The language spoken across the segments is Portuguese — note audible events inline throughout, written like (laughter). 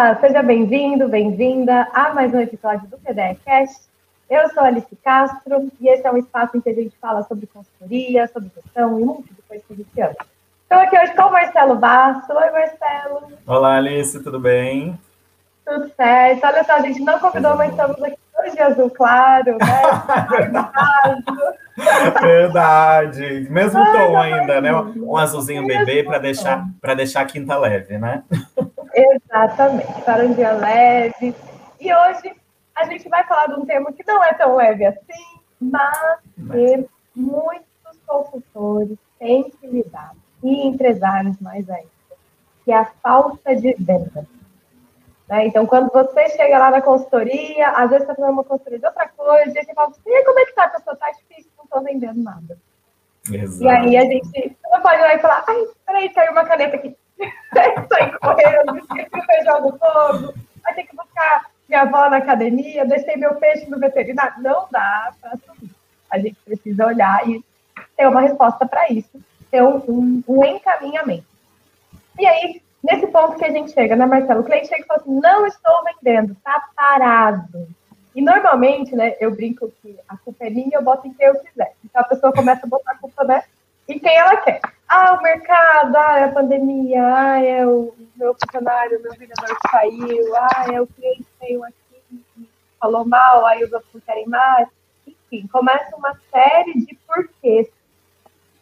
Olá, seja bem-vindo, bem-vinda a mais um episódio do PDE Cast. Eu sou Alice Castro e esse é um espaço em que a gente fala sobre consultoria, sobre gestão e um monte de coisa que a gente ama. Estou aqui hoje com o Marcelo Basso. Oi, Marcelo. Olá, Alice, tudo bem? Tudo certo. Olha só, a gente não convidou, mas estamos aqui hoje azul claro, né? (laughs) Verdade. Mesmo tom ainda, né? Um azulzinho bebê para deixar, deixar a quinta leve, né? Exatamente, para um dia leve. E hoje a gente vai falar de um tema que não é tão leve assim, mas que muitos consultores têm que lidar, e empresários mais ainda, que é a falta de venda. Né? Então, quando você chega lá na consultoria, às vezes você está fazendo uma consultoria de outra coisa, e você fala assim, como é que está a pessoa? Está difícil, não estou vendendo nada. Exato. E aí a gente não pode ir lá e falar, ai, peraí, caiu uma caneta aqui. Saí correndo, esqueci o feijão no fogo, vai ter que buscar minha avó na academia, deixei meu peixe no veterinário. Não dá para. A gente precisa olhar e ter uma resposta para isso, ter um, um, um, encaminhamento. E aí, nesse ponto que a gente chega, né, Marcelo? O cliente chega e fala assim: não estou vendendo, está parado. E normalmente, né, eu brinco que a culpa é minha, eu boto em quem eu quiser. Então a pessoa começa a botar a culpa, né, em quem ela quer. Ah, o mercado, ah, é a pandemia, ah, é o meu funcionário, meu vendedor que saiu, ah, é o cliente que veio aqui e falou mal, aí os outros não querem mais. Enfim, começa uma série de porquês.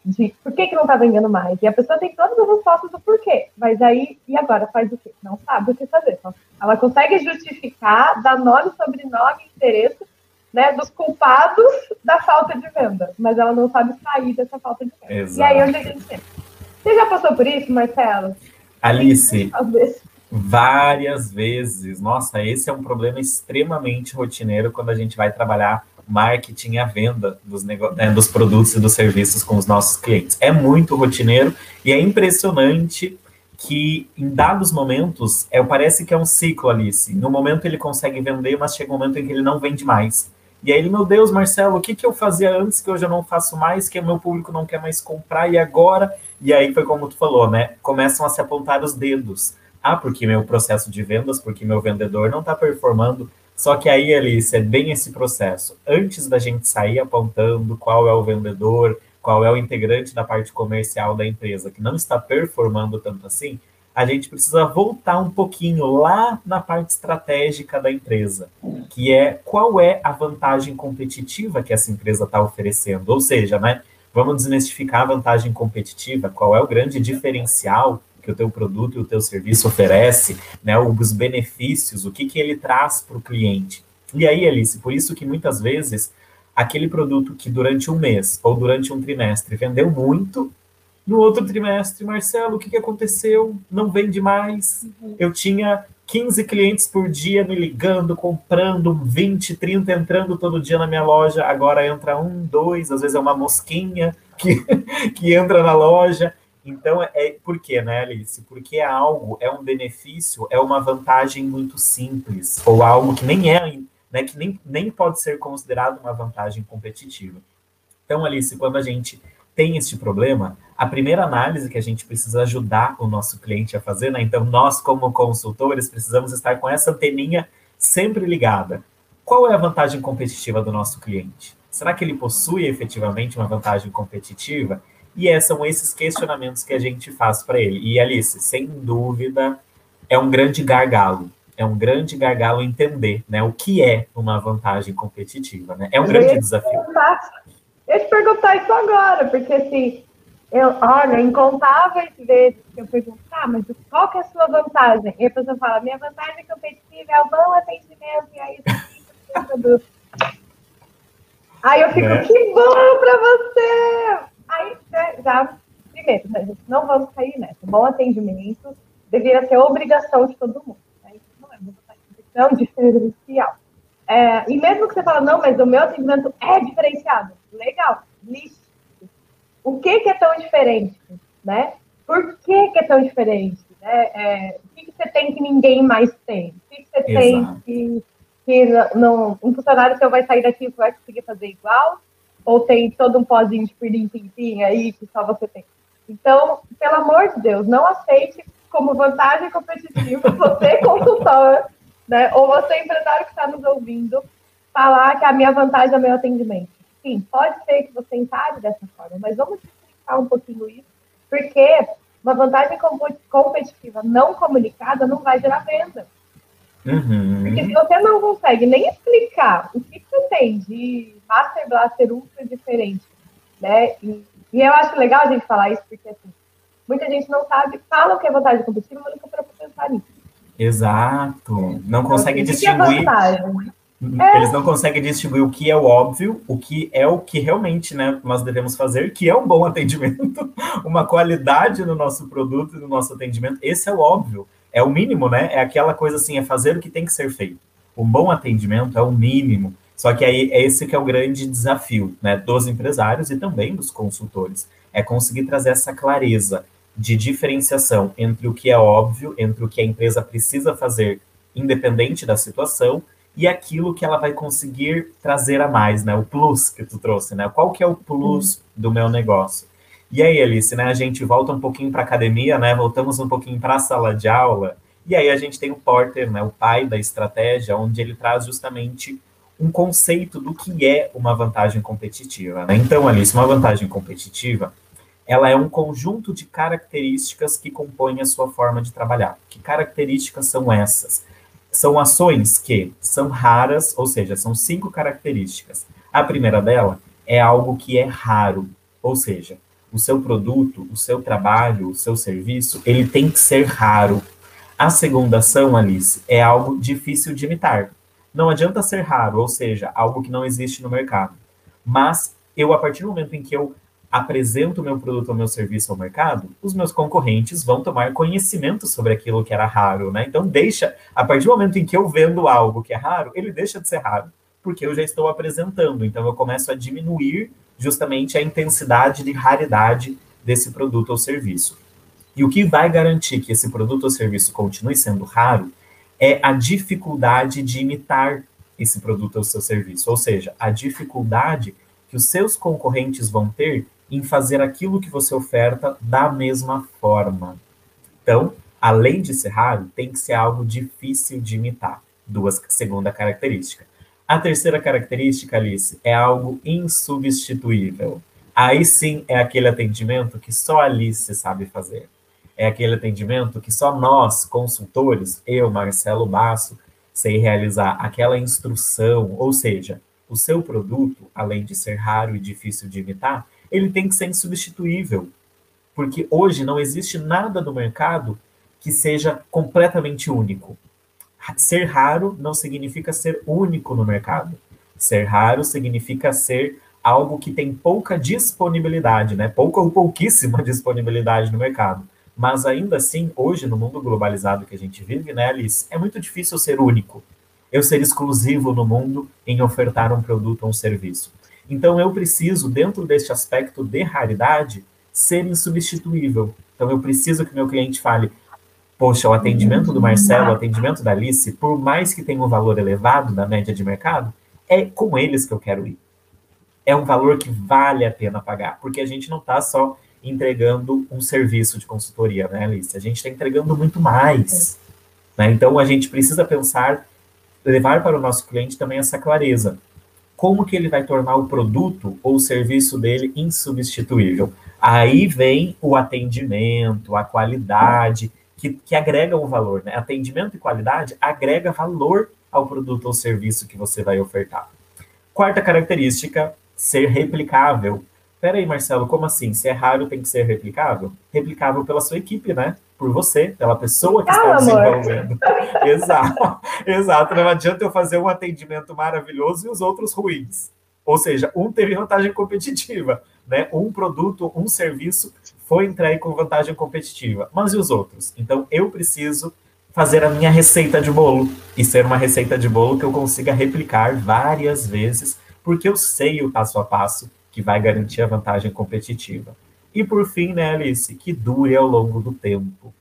De por que, que não está vendendo mais? E a pessoa tem todas as respostas do porquê. Mas aí, e agora? Faz o quê? Não sabe o que fazer. Então, ela consegue justificar, dar nome, sobrenome, endereço, né, dos culpados da falta de venda, mas ela não sabe sair dessa falta de venda. Exato. E aí onde a gente entra? Você já passou por isso, Marcelo? Alice, várias vezes. Nossa, esse é um problema extremamente rotineiro quando a gente vai trabalhar marketing e a venda dos, né, dos produtos e dos serviços com os nossos clientes. É muito rotineiro e é impressionante que em dados momentos, é, parece que é um ciclo, Alice. No momento ele consegue vender, mas chega um momento em que ele não vende mais. E aí ele, meu Deus, Marcelo, o que, que eu fazia antes que eu não faço mais, que o meu público não quer mais comprar, e agora? E aí foi como tu falou, né? Começam a se apontar os dedos. Ah, porque meu processo de vendas, porque meu vendedor não está performando. Só que aí, Alice, é bem esse processo. Antes da gente sair apontando qual é o vendedor, qual é o integrante da parte comercial da empresa que não está performando tanto assim, a gente precisa voltar um pouquinho lá na parte estratégica da empresa, que é qual é a vantagem competitiva que essa empresa está oferecendo. Ou seja, né, vamos desmistificar a vantagem competitiva, qual é o grande diferencial que o teu produto e o teu serviço oferece, né, os benefícios, o que, que ele traz para o cliente. E aí, Alice, por isso que muitas vezes aquele produto que durante um mês ou durante um trimestre vendeu muito, no outro trimestre, Marcelo, o que, que aconteceu? Não vende mais. Uhum. Eu tinha 15 clientes por dia me ligando, comprando, 20, 30 entrando todo dia na minha loja. Agora entra um, dois, às vezes é uma mosquinha que, (laughs) que entra na loja. Então, é por quê, né, Alice? Porque é algo, é um benefício, é uma vantagem muito simples, ou algo que nem é, né, que nem, nem pode ser considerado uma vantagem competitiva. Então, Alice, quando a gente tem este problema, a primeira análise que a gente precisa ajudar o nosso cliente a fazer, né? Então, nós, como consultores, precisamos estar com essa anteninha sempre ligada. Qual é a vantagem competitiva do nosso cliente? Será que ele possui efetivamente uma vantagem competitiva? E é, são esses questionamentos que a gente faz para ele. E, Alice, sem dúvida, é um grande gargalo. É um grande gargalo entender né, o que é uma vantagem competitiva. Né? É um grande desafio. Eu te perguntar isso agora, porque assim, eu, olha, incontáveis vezes que eu pergunto, tá, mas qual que é a sua vantagem? E a pessoa fala, minha vantagem competitiva é o bom atendimento, e aí do... Aí eu fico, é. que bom pra você! Aí já, primeiro, né, não vamos cair nessa. Bom atendimento deveria ser obrigação de todo mundo. Né? Isso não é uma é diferencial. É, e mesmo que você fala, não, mas o meu atendimento é diferenciado. Legal, liste. O que, que é tão diferente? Né? Por que, que é tão diferente? Né? É, o que, que, você tem que ninguém mais tem? O que, que você Exato. tem que, que não, um funcionário seu vai sair daqui e vai conseguir fazer igual? Ou tem todo um pozinho de pirlim pim aí que só você tem? Então, pelo amor de Deus, não aceite como vantagem competitiva, (laughs) você consultor, né, ou você empresário que está nos ouvindo, falar que a minha vantagem é o meu atendimento. Sim, pode ser que você encare dessa forma, mas vamos explicar um pouquinho isso, porque uma vantagem competitiva não comunicada não vai gerar venda. Uhum. Porque se você não consegue nem explicar o que você tem de Master Blaster ultra diferente, né? E, e, eu acho legal a gente falar isso, porque assim, muita gente não sabe, fala o que é vantagem competitiva, mas nunca para pensar nisso. Exato. Não então, consegue assim, distinguir. É. Eles não conseguem distinguir o que é o óbvio, o que é o que realmente né, nós devemos fazer, que é um bom (laughs) atendimento, uma qualidade no nosso produto e no nosso atendimento. Esse é o óbvio, é o mínimo, né? É aquela coisa assim, é fazer o que tem que ser feito. Um bom atendimento é o mínimo. Só que aí é esse que é o grande desafio né, dos empresários e também dos consultores. É conseguir trazer essa clareza de diferenciação entre o que é óbvio, entre o que a empresa precisa fazer, independente da situação, e aquilo que ela vai conseguir trazer a mais, né? O plus que tu trouxe, né? Qual que é o plus uhum. do meu negócio? E aí, Alice, né? A gente volta um pouquinho para academia, né? Voltamos um pouquinho para a sala de aula. E aí a gente tem o Porter, né? O pai da estratégia, onde ele traz justamente um conceito do que é uma vantagem competitiva. Né? Então, Alice, uma vantagem competitiva, ela é um conjunto de características que compõem a sua forma de trabalhar. Que características são essas? São ações que são raras, ou seja, são cinco características. A primeira dela é algo que é raro, ou seja, o seu produto, o seu trabalho, o seu serviço, ele tem que ser raro. A segunda ação, Alice, é algo difícil de imitar. Não adianta ser raro, ou seja, algo que não existe no mercado. Mas eu, a partir do momento em que eu apresento o meu produto ou meu serviço ao mercado, os meus concorrentes vão tomar conhecimento sobre aquilo que era raro, né? Então deixa, a partir do momento em que eu vendo algo que é raro, ele deixa de ser raro, porque eu já estou apresentando. Então eu começo a diminuir justamente a intensidade de raridade desse produto ou serviço. E o que vai garantir que esse produto ou serviço continue sendo raro é a dificuldade de imitar esse produto ou seu serviço, ou seja, a dificuldade que os seus concorrentes vão ter em fazer aquilo que você oferta da mesma forma. Então, além de ser raro, tem que ser algo difícil de imitar. Duas, segunda característica. A terceira característica, Alice, é algo insubstituível. Aí sim é aquele atendimento que só Alice sabe fazer é aquele atendimento que só nós, consultores, eu, Marcelo Basso, sei realizar aquela instrução, ou seja, o seu produto, além de ser raro e difícil de imitar, ele tem que ser insubstituível. Porque hoje não existe nada no mercado que seja completamente único. Ser raro não significa ser único no mercado. Ser raro significa ser algo que tem pouca disponibilidade, né? Pouca ou pouquíssima (laughs) disponibilidade no mercado. Mas ainda assim, hoje, no mundo globalizado que a gente vive, né, Alice, é muito difícil ser único. Eu ser exclusivo no mundo em ofertar um produto ou um serviço. Então, eu preciso, dentro deste aspecto de raridade, ser insubstituível. Então, eu preciso que meu cliente fale: Poxa, o atendimento do Marcelo, o atendimento da Alice, por mais que tenha um valor elevado da média de mercado, é com eles que eu quero ir. É um valor que vale a pena pagar, porque a gente não está só entregando um serviço de consultoria, né, Alice? A gente está entregando muito mais. Né? Então, a gente precisa pensar, levar para o nosso cliente também essa clareza. Como que ele vai tornar o produto ou o serviço dele insubstituível? Aí vem o atendimento, a qualidade, que, que agrega um valor. Né? Atendimento e qualidade agrega valor ao produto ou serviço que você vai ofertar. Quarta característica, ser replicável. Pera aí, Marcelo, como assim? Se é raro, tem que ser replicável? Replicável pela sua equipe, né? Por você, pela pessoa que está desenvolvendo. (laughs) exato, exato. Não adianta eu fazer um atendimento maravilhoso e os outros ruins. Ou seja, um teve vantagem competitiva, né? Um produto, um serviço foi entregue com vantagem competitiva. Mas e os outros? Então, eu preciso fazer a minha receita de bolo e ser uma receita de bolo que eu consiga replicar várias vezes, porque eu sei o passo a passo que vai garantir a vantagem competitiva. E por fim, né, Alice, que dure ao longo do tempo.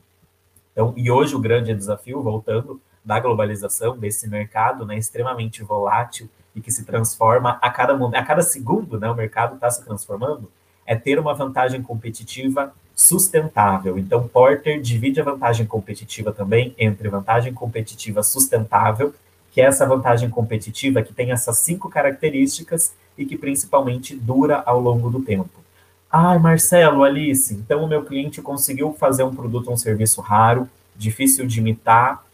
Então, e hoje o grande desafio, voltando da globalização, desse mercado né, extremamente volátil e que se transforma a cada a cada segundo, né, o mercado está se transformando, é ter uma vantagem competitiva sustentável. Então, Porter divide a vantagem competitiva também entre vantagem competitiva sustentável, que é essa vantagem competitiva que tem essas cinco características e que principalmente dura ao longo do tempo. Ai, Marcelo, Alice, então o meu cliente conseguiu fazer um produto um serviço raro, difícil de imitar,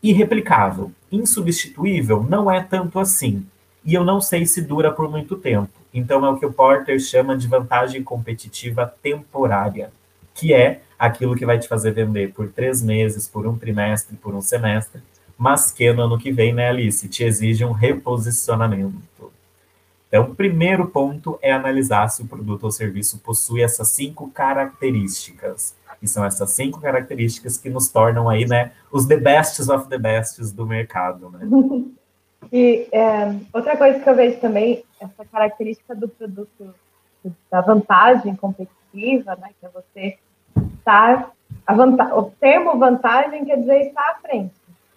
irreplicável. Insubstituível não é tanto assim. E eu não sei se dura por muito tempo. Então é o que o Porter chama de vantagem competitiva temporária, que é aquilo que vai te fazer vender por três meses, por um trimestre, por um semestre, mas que no ano que vem, né, Alice, te exige um reposicionamento. Então, o primeiro ponto é analisar se o produto ou serviço possui essas cinco características. E são essas cinco características que nos tornam aí, né, os the bests of the bests do mercado, né? (laughs) E é, outra coisa que eu vejo também, essa característica do produto, da vantagem competitiva, né, que é você estar, a vantagem, o termo vantagem quer dizer estar à frente,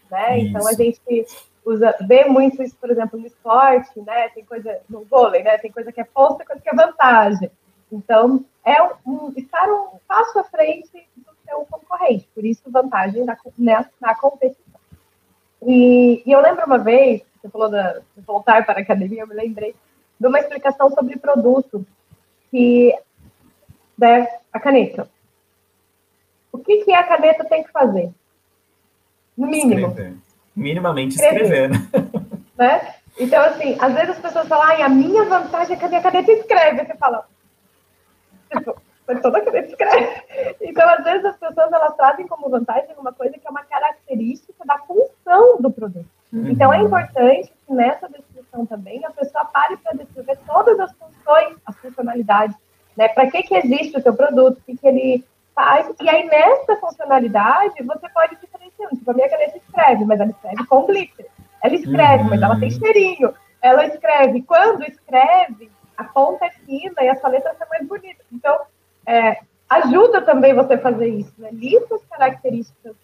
né? Isso. Então a gente usa, vê muito isso, por exemplo, no esporte, né? Tem coisa no vôlei, né? Tem coisa que é posta, coisa que é vantagem. Então, é um, um, estar um passo à frente do seu concorrente, por isso vantagem na, né, na competição. E, e, eu lembro uma vez, você falou da, de voltar para a academia, eu me lembrei de uma explicação sobre produto, que né, a caneta. O que, que a caneta tem que fazer? No mínimo. Escrever minimamente escrevendo. (laughs) Né? Então, assim, às vezes as pessoas falam, ai, a minha vantagem é que a minha caneta escreve. Você fala, tipo, toda caneta escreve. (laughs) Então, às vezes as pessoas, elas trazem como vantagem uma coisa que é uma característica da função do produto. Uhum. Então, é importante que nessa descrição também a pessoa pare para descrever todas as funções, as funcionalidades, né? Para que, que existe o seu produto, o que, que ele faz. E aí, nessa funcionalidade, você pode diferenciar. Tipo, a minha caneta escreve, mas ela escreve com glitter. Ela escreve, uhum. mas ela tem uhum. cheirinho. Ela escreve. Quando escreve, a ponta é fina e essa letra fica mais bonita. Então, é, ajuda também você a fazer isso. Né? Lista as características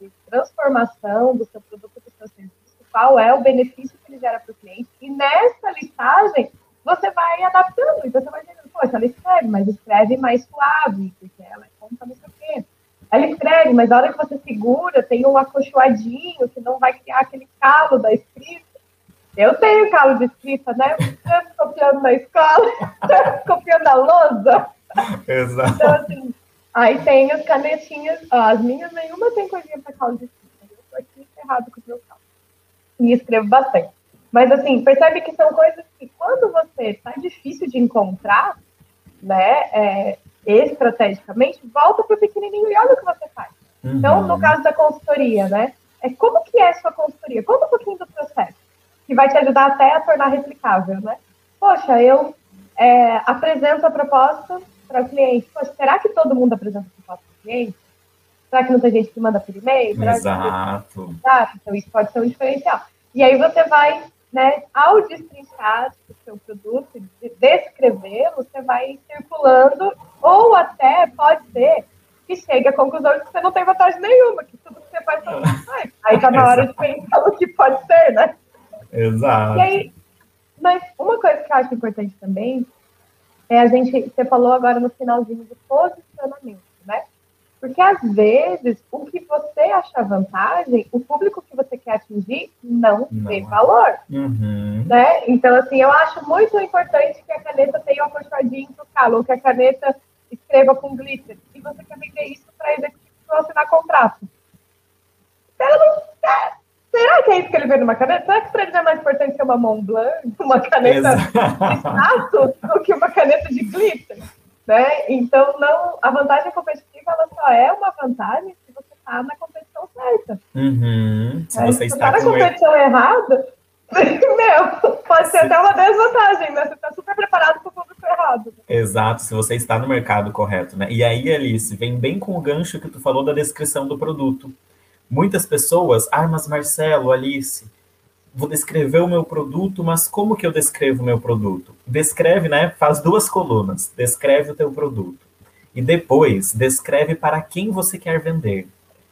de transformação do seu produto, do seu serviço, qual é o benefício que ele gera para o cliente. E nessa listagem, você vai adaptando. Então, você vai dizendo, poxa, ela escreve, mas escreve mais suave, porque ela conta não sei o Ela escreve, mas na hora que você segura, tem um acolchoadinho que não vai criar aquele calo da escrita. Eu tenho calo de escrita, né? Eu copiando na escola, (laughs) copiando a lousa. Exato. Então, assim, aí tem as canetinhas, ó, as minhas nenhuma tem coisinha para calo de escrita. Eu tô aqui ferrado com o meu calo. E escrevo bastante. Mas, assim, percebe que são coisas que, quando você está difícil de encontrar, né, é, estrategicamente, volta para o pequenininho e olha o que você faz. Uhum. Então, no caso da consultoria, né, é como que é a sua consultoria? Conta um pouquinho do processo, que vai te ajudar até a tornar replicável, né? Poxa, eu é, apresento a proposta para o cliente. Poxa, será que todo mundo apresenta a proposta para o cliente? Será que não tem gente que manda por e-mail? Exato. Que... Então, isso pode ser um diferencial. E aí você vai né, ao destrinchar o seu produto, de descrevê-lo, você vai circulando, ou até pode ser que chegue à conclusão de que você não tem vantagem nenhuma, que tudo que você faz mundo faz. (laughs) Aí tá na hora de pensar o que pode ser, né? Exato. E aí, mas uma coisa que eu acho importante também é a gente, você falou agora no finalzinho do posicionamento, né? Porque às vezes o que você acha vantagem, o público que você quer atingir não, não. vê valor. Uhum. Né? Então, assim, eu acho muito importante que a caneta tenha um acolchoadinho pro calo, que a caneta escreva com glitter. E você quer vender isso para executivos que assinar contrato. Será que é isso que ele vê numa caneta? Será que para ele é mais importante que uma Mont Blanc, (laughs) uma caneta de status, do que uma caneta de glitter? Né? Então, não, a vantagem competitiva ela só é uma vantagem se você está na competição certa. Uhum. Se você está na competição errada, (laughs) meu, pode ser até uma desvantagem, né? Você está super preparado para o público errado. Exato, se você está no mercado correto, né? E aí, Alice, vem bem com o gancho que tu falou da descrição do produto. Muitas pessoas, ah, mas Marcelo, Alice, vou descrever o meu produto, mas como que eu descrevo o meu produto? Descreve, né? Faz duas colunas. Descreve o teu produto. E depois, descreve para quem você quer vender.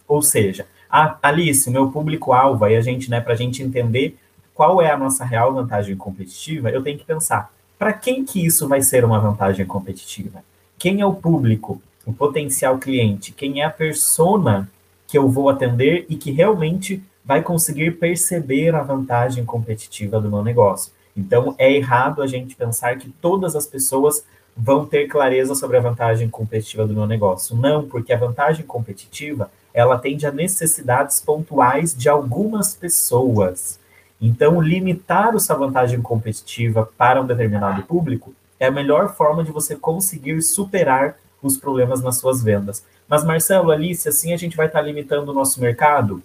Ou seja, ah, Alice, o meu público-alvo, aí a gente, né, para a gente entender qual é a nossa real vantagem competitiva, eu tenho que pensar, para quem que isso vai ser uma vantagem competitiva? Quem é o público o potencial cliente, quem é a persona que eu vou atender e que realmente vai conseguir perceber a vantagem competitiva do meu negócio. Então, é errado a gente pensar que todas as pessoas vão ter clareza sobre a vantagem competitiva do meu negócio. Não, porque a vantagem competitiva, ela atende a necessidades pontuais de algumas pessoas. Então, limitar essa vantagem competitiva para um determinado público é a melhor forma de você conseguir superar os problemas nas suas vendas. Mas, Marcelo, Alice, assim a gente vai estar limitando o nosso mercado?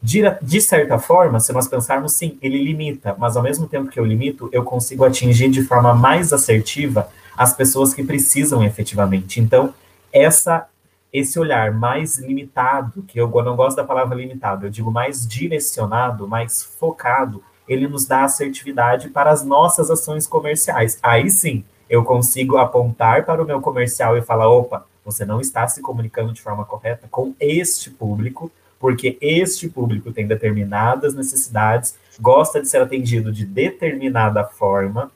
De, certa forma, se nós pensarmos, sim, ele limita, mas ao mesmo tempo que eu limito, eu consigo atingir de forma mais assertiva as pessoas que precisam efetivamente. Então, essa esse olhar mais limitado, que eu não gosto da palavra limitado, eu digo mais direcionado, mais focado, ele nos dá assertividade para as nossas ações comerciais. Aí sim, eu consigo apontar para o meu comercial e falar: opa, você não está se comunicando de forma correta com este público, porque este público tem determinadas necessidades, gosta de ser atendido de determinada forma.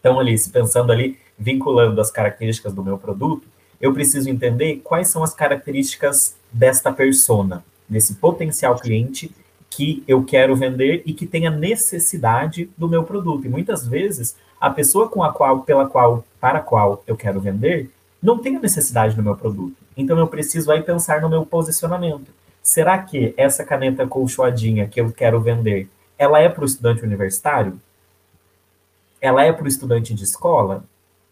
Então, Alice, pensando ali, vinculando as características do meu produto, eu preciso entender quais são as características desta persona, desse potencial cliente que eu quero vender e que tenha necessidade do meu produto. E muitas vezes a pessoa com a qual, pela qual, para a qual eu quero vender, não tem a necessidade do meu produto. Então eu preciso aí pensar no meu posicionamento. Será que essa caneta colchoadinha que eu quero vender, ela é para o estudante universitário? Ela é para o estudante de escola?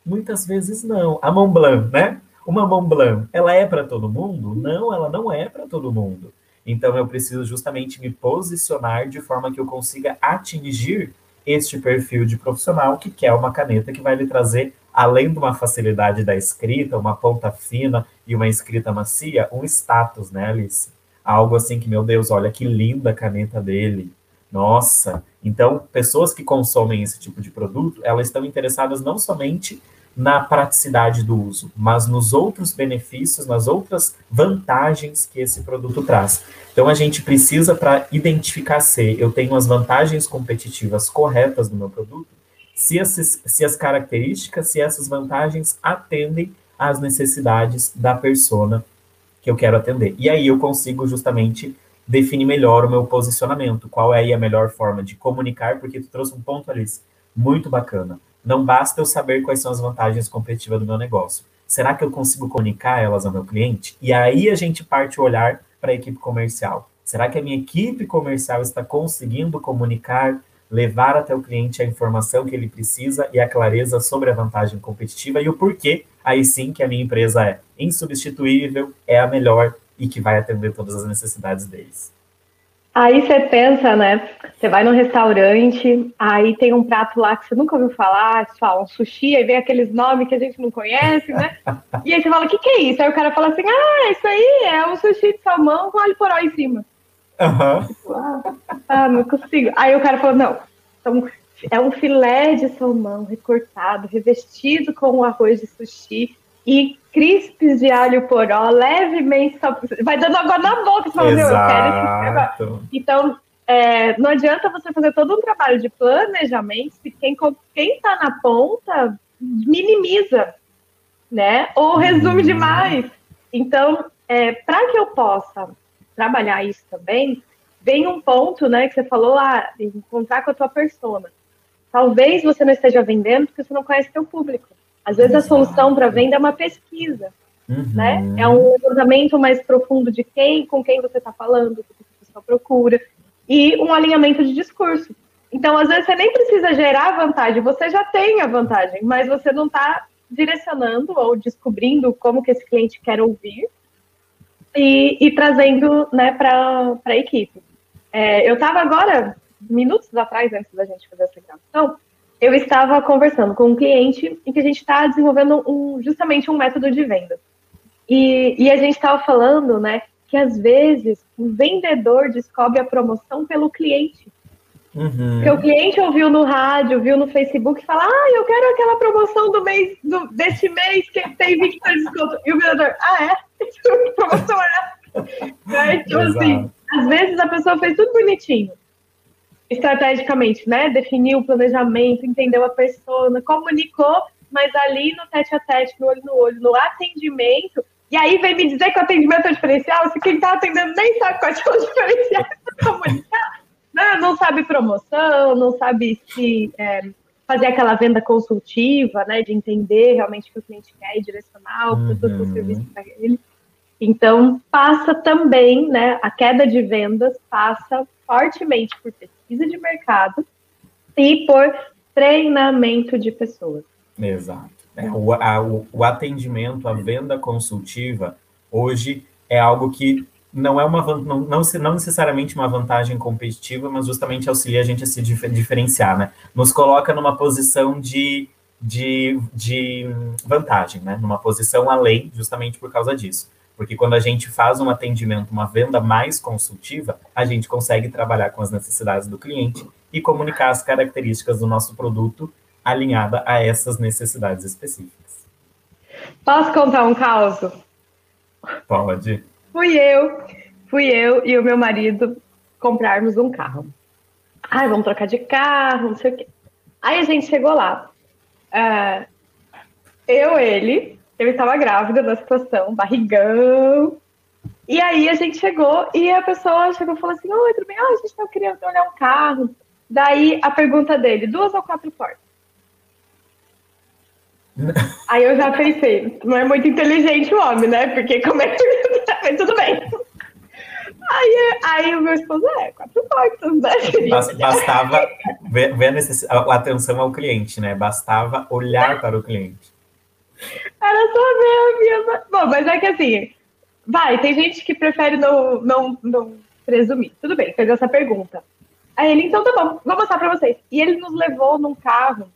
Muitas vezes não. A Montblanc, né? Uma Montblanc, ela é para todo mundo? Não, ela não é para todo mundo. Então eu preciso justamente me posicionar de forma que eu consiga atingir este perfil de profissional que quer uma caneta que vai lhe trazer, além de uma facilidade da escrita, uma ponta fina e uma escrita macia, um status, né, Alice? algo assim que, meu Deus, olha que linda a caneta dele. Nossa. Então, pessoas que consomem esse tipo de produto, elas estão interessadas não somente na praticidade do uso, mas nos outros benefícios, nas outras vantagens que esse produto traz. Então, a gente precisa, para identificar se eu tenho as vantagens competitivas corretas do meu produto, se, esses, se as características, se essas vantagens atendem às necessidades da persona que eu quero atender. E aí eu consigo justamente definir melhor o meu posicionamento, qual é a melhor forma de comunicar, porque tu trouxe um ponto, Alice, muito bacana. Não basta eu saber quais são as vantagens competitivas do meu negócio. Será que eu consigo comunicar elas ao meu cliente? E aí a gente parte o olhar para a equipe comercial. Será que a minha equipe comercial está conseguindo comunicar, levar até o cliente a informação que ele precisa e a clareza sobre a vantagem competitiva e o porquê aí sim que a minha empresa é insubstituível, é a melhor e que vai atender todas as necessidades deles. Aí você pensa, né? Você vai no restaurante, aí tem um prato lá que você nunca ouviu falar, fala um sushi, aí vem aqueles nomes que a gente não conhece, né? E aí você fala, o que, que é isso? Aí o cara fala assim, ah, isso aí é um sushi de salmão com alho poró em cima. Uhum. Tipo, ah, ah, não consigo. Aí o cara falou, não, então é um filé de salmão recortado, revestido com arroz de sushi e crispes de alho poró, levemente vai dando água na boca, você fala, meu, eu quero esse Então, é, não adianta você fazer todo um trabalho de planejamento se quem quem está na ponta minimiza, né? Ou resume uhum. demais. Então, é, para que eu possa trabalhar isso também, vem um ponto, né, que você falou, ah, encontrar com a tua persona. Talvez você não esteja vendendo porque você não conhece seu público. Às vezes a solução para venda é uma pesquisa, uhum. né? É um levantamento mais profundo de quem, com quem você está falando, o que a pessoa procura, e um alinhamento de discurso. Então, às vezes, você nem precisa gerar vantagem, você já tem a vantagem, mas você não está direcionando ou descobrindo como que esse cliente quer ouvir e, e trazendo né, para a equipe. É, eu estava agora minutos atrás, antes da gente fazer essa gravação, eu estava conversando com um cliente em que a gente está desenvolvendo um, justamente um método de venda. E, e a gente estava falando, né, que às vezes o vendedor descobre a promoção pelo cliente. Uhum. Porque o cliente ouviu no rádio, viu no Facebook e fala: Ah, eu quero aquela promoção do mês, do, deste mês que tem 20% de desconto. E o vendedor, ah, é? (laughs) promoção é? Então, assim, às vezes a pessoa fez tudo bonitinho estrategicamente, né? Definiu o planejamento, entendeu a persona, comunicou, mas ali no tete a tete, no olho no olho, no atendimento, E aí vem me dizer que o atendimento é diferencial, se quem está atendendo nem sabe quais são os diferenciais (laughs) comunicar, né? não sabe promoção, não sabe se é, fazer aquela venda consultiva, né, de entender realmente o que o cliente quer e direcionar o produto ou uhum. serviço para ele. Então, passa também, né, a queda de vendas passa fortemente por pesquisa de mercado e por treinamento de pessoas. Exato. É, o, a, o, atendimento, a venda consultiva, hoje é algo que não é uma não, não, não, necessariamente uma vantagem competitiva, mas justamente auxilia a gente a se diferenciar, né? Nos coloca numa posição de, de, de vantagem, né? Numa posição além, justamente por causa disso. Porque quando a gente faz um atendimento, uma venda mais consultiva, a gente consegue trabalhar com as necessidades do cliente e comunicar as características do nosso produto alinhada a essas necessidades específicas. Posso contar um caso? Pode. Fui eu, fui eu e o meu marido comprarmos um carro. Ai, vamos trocar de carro, não sei o quê. Aí a gente chegou lá. Uh, eu, ele, eu estava grávida da situação, barrigão. E aí a gente chegou e a pessoa chegou e falou assim: Oi, tudo bem? Ah, a gente tá querendo olhar um carro. Daí a pergunta dele: duas ou quatro portas? (laughs) Aí eu já pensei, não é muito inteligente o homem, né? Porque como é que. Mas tudo bem. Aí, aí o meu esposo é quatro portas, né? Bastava ver, ver a, necess... a atenção ao cliente, né? Bastava olhar para o cliente. Era só ver a minha. Bom, mas é que assim, vai, tem gente que prefere não, não, não presumir. Tudo bem, fez essa pergunta. Aí ele, então tá bom, vou mostrar pra vocês. E ele nos levou num carro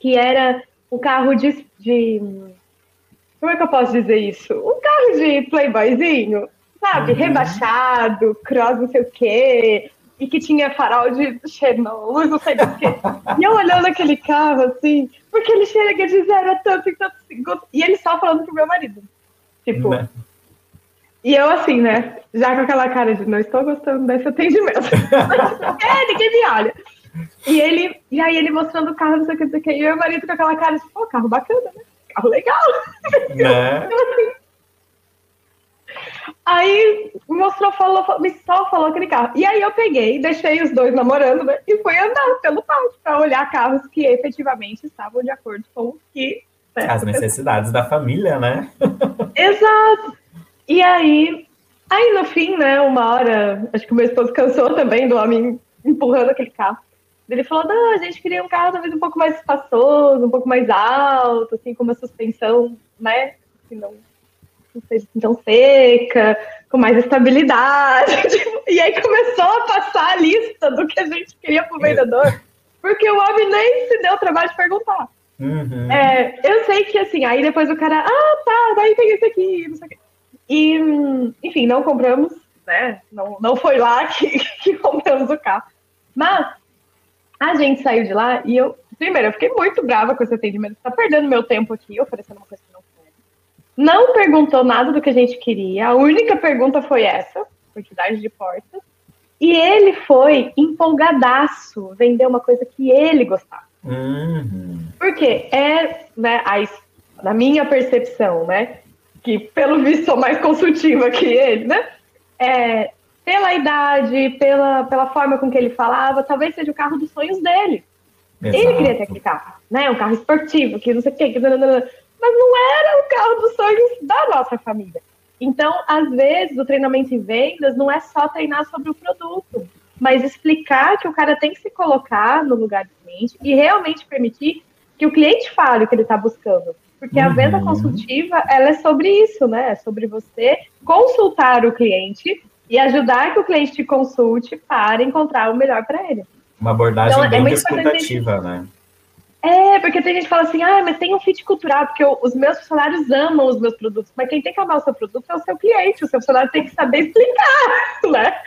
que era um carro de, de. Como é que eu posso dizer isso? Um carro de playboyzinho, sabe? Uhum. Rebaixado, cross não sei o quê, e que tinha farol de xenol, (laughs) não sei do quê. e eu olhando aquele carro assim, porque ele chega de zero a tanto e tanto segundos. E ele só falando pro meu marido. Tipo. Né? E eu assim, né? Já com aquela cara de não estou gostando desse atendimento. (laughs) é, ninguém me olha. E ele, e aí ele mostrando o carro, não sei o que, não sei o que. E meu marido com aquela cara de, pô, carro bacana, né? Carro legal. Né? (laughs) assim, Aí mostrou, falou, me só falou aquele carro. E aí eu peguei, deixei os dois namorando, né? E fui andar pelo pátio para olhar carros que efetivamente estavam de acordo com o que. Né, As necessidades da família, né? (laughs) Exato. E aí, aí no fim, né, uma hora, acho que o meu esposo cansou também do homem empurrando aquele carro. Ele falou, não, a gente queria um carro talvez um pouco mais espaçoso, um pouco mais alto, assim, com uma suspensão, né, que não não tão seca, com mais estabilidade. (laughs) Tipo, e aí começou a passar a lista do que a gente queria pro vendedor, porque o homem nem se deu o trabalho de perguntar. Uhum. É, eu sei que assim, aí depois o cara, ah, tá, daí tem esse aqui, não sei o quê. E, enfim, não compramos, né? Não, não foi lá (laughs) que, que compramos o carro. Mas a gente saiu de lá e eu, primeiro, eu fiquei muito brava com esse atendimento. Tá perdendo meu tempo aqui, oferecendo uma coisa que não perguntou nada do que a gente queria. A única pergunta foi essa, quantidade de portas. E ele foi empolgadaço vender uma coisa que ele gostava. Uhum. Porque é, né, a, na minha percepção, né, que pelo visto sou mais consultiva que ele, né, é, pela idade, pela, pela forma com que ele falava, talvez seja o carro dos sonhos dele. Exato. Ele queria ter aquele carro, né, um carro esportivo, que não sei o que, que mas não era o carro dos sonhos da nossa família. Então, às vezes, o treinamento em vendas não é só treinar sobre o produto, mas explicar que o cara tem que se colocar no lugar do cliente e realmente permitir que o cliente fale o que ele está buscando. Porque uhum. a venda consultiva, ela é sobre isso, né? É sobre você consultar o cliente e ajudar que o cliente te consulte para encontrar o melhor para ele. Uma abordagem então, é bem é né? É, porque tem gente que fala assim, ah, mas tem um fit cultural, porque eu, os meus funcionários amam os meus produtos, mas quem tem que amar o seu produto é o seu cliente, o seu funcionário tem que saber explicar, (laughs) né?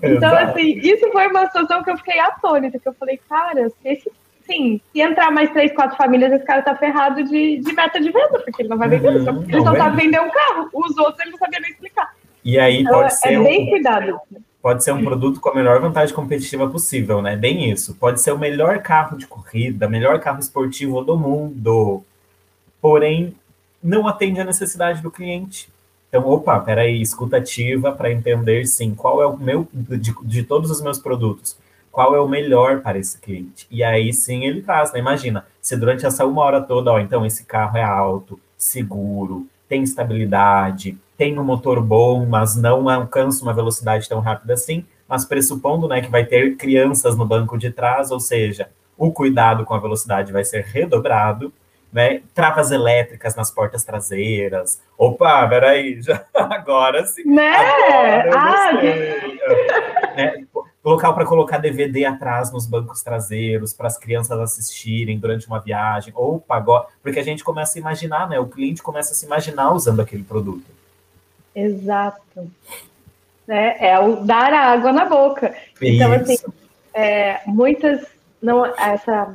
Então, assim, isso foi uma situação que eu fiquei atônita, que eu falei, cara, se esse, sim, se entrar mais três, quatro famílias, esse cara tá ferrado de, de meta de venda, porque ele não vai vender, uhum, ele só sabe vender um carro, os outros ele não sabia nem explicar. E aí então, pode é ser. É bem um... cuidado pode ser um produto com a melhor vantagem competitiva possível, né? Bem isso. Pode ser o melhor carro de corrida, melhor carro esportivo do mundo. Porém, não atende à necessidade do cliente. Então, opa, peraí, escutativa para entender, sim, qual é o meu, de, de todos os meus produtos, qual é o melhor para esse cliente. E aí sim ele traz, né? Imagina, se durante essa uma hora toda, ó, então esse carro é alto, seguro, tem estabilidade, tem um motor bom, mas não alcança uma velocidade tão rápida assim, mas pressupondo né, que vai ter crianças no banco de trás, ou seja, o cuidado com a velocidade vai ser redobrado, né? Travas elétricas nas portas traseiras. Opa, peraí, (laughs) já, agora sim. Né? Agora ah, (laughs) né? Local para colocar DVD atrás nos bancos traseiros, para as crianças assistirem durante uma viagem. Opa, agora. Porque a gente começa a imaginar, né? O cliente começa a se imaginar usando aquele produto. Exato. Né? É o dar a água na boca. Então, assim, é, muitas. Não, essa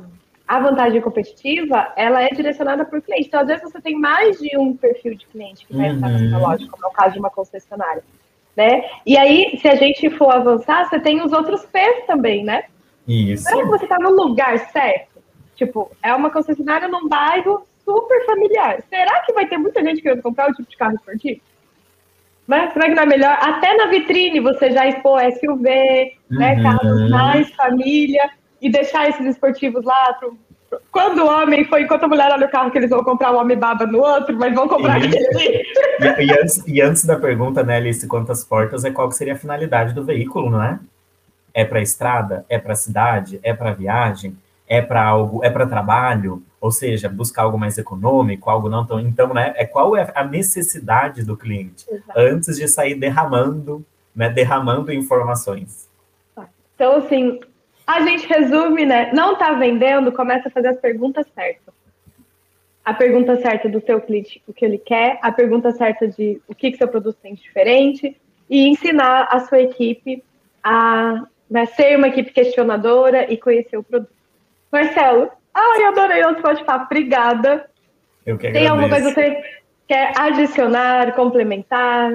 a vantagem competitiva, ela é direcionada o cliente. Então, às vezes, você tem mais de um perfil de cliente que vai uhum. entrar na loja, como é o caso de uma concessionária. Né? E aí, se a gente for avançar, você tem os outros P's também, né? Isso. Será que você está no lugar certo? Tipo, é uma concessionária num bairro super familiar. Será que vai ter muita gente querendo comprar o tipo de carro esportivo? Né? Será que não é melhor? Até na vitrine você já expor SUV, né? uhum. né? Carros mais família e deixar esses esportivos lá pro, quando o homem foi, enquanto a mulher olha o carro que eles vão comprar o homem baba no outro, mas vão comprar e, aquele ali. E, antes, e antes da pergunta, né, Alice, quantas portas, é qual que seria a finalidade do veículo, não é? É para estrada? É para cidade? É para viagem? É para algo? É para trabalho? Ou seja, buscar algo mais econômico, algo não tão. Então, né? É qual é a necessidade do cliente Exato. antes de sair derramando, né? Derramando informações. Então, assim, a gente resume, né? Não está vendendo, começa a fazer as perguntas certas. A pergunta certa do seu cliente, o que ele quer, a pergunta certa de o que, que seu produto tem de diferente, e ensinar a sua equipe a né, ser uma equipe questionadora e conhecer o produto. Marcelo, ai, adorei o bate-papo, obrigada. Eu que Tem alguma coisa que você quer adicionar, complementar?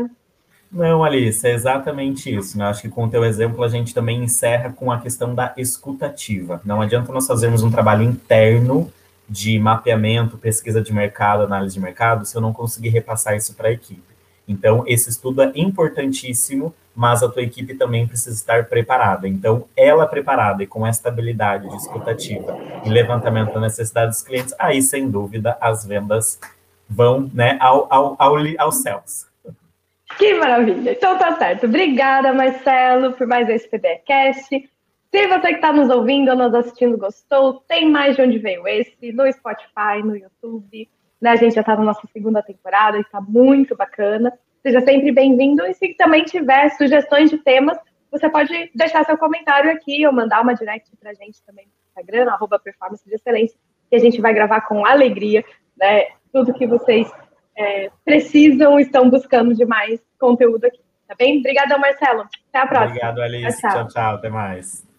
Não, Alice, é exatamente isso. Né? Acho que com o teu exemplo a gente também encerra com a questão da escutativa. Não adianta nós fazermos um trabalho interno de mapeamento, pesquisa de mercado, análise de mercado, se eu não conseguir repassar isso para a equipe. Então, esse estudo é importantíssimo, mas a tua equipe também precisa estar preparada. Então, ela preparada e com esta habilidade de escutativa e levantamento da necessidade dos clientes, aí, sem dúvida, as vendas vão né, ao, ao, ao, aos céus. Que maravilha! Então tá certo. Obrigada, Marcelo, por mais esse PBcast. Se você que está nos ouvindo ou nos assistindo gostou, tem mais de onde veio esse, no Spotify, no YouTube. Né? A gente já está na nossa segunda temporada está muito bacana. Seja sempre bem-vindo. E se também tiver sugestões de temas, você pode deixar seu comentário aqui ou mandar uma direct para a gente também no Instagram, arroba performance de excelência, que a gente vai gravar com alegria, né? Tudo que vocês é, precisam, estão buscando de mais conteúdo aqui. Tá bem? Obrigada, Marcelo. Até a próxima. Obrigado, Alice. tchau, tchau. tchau. Até mais.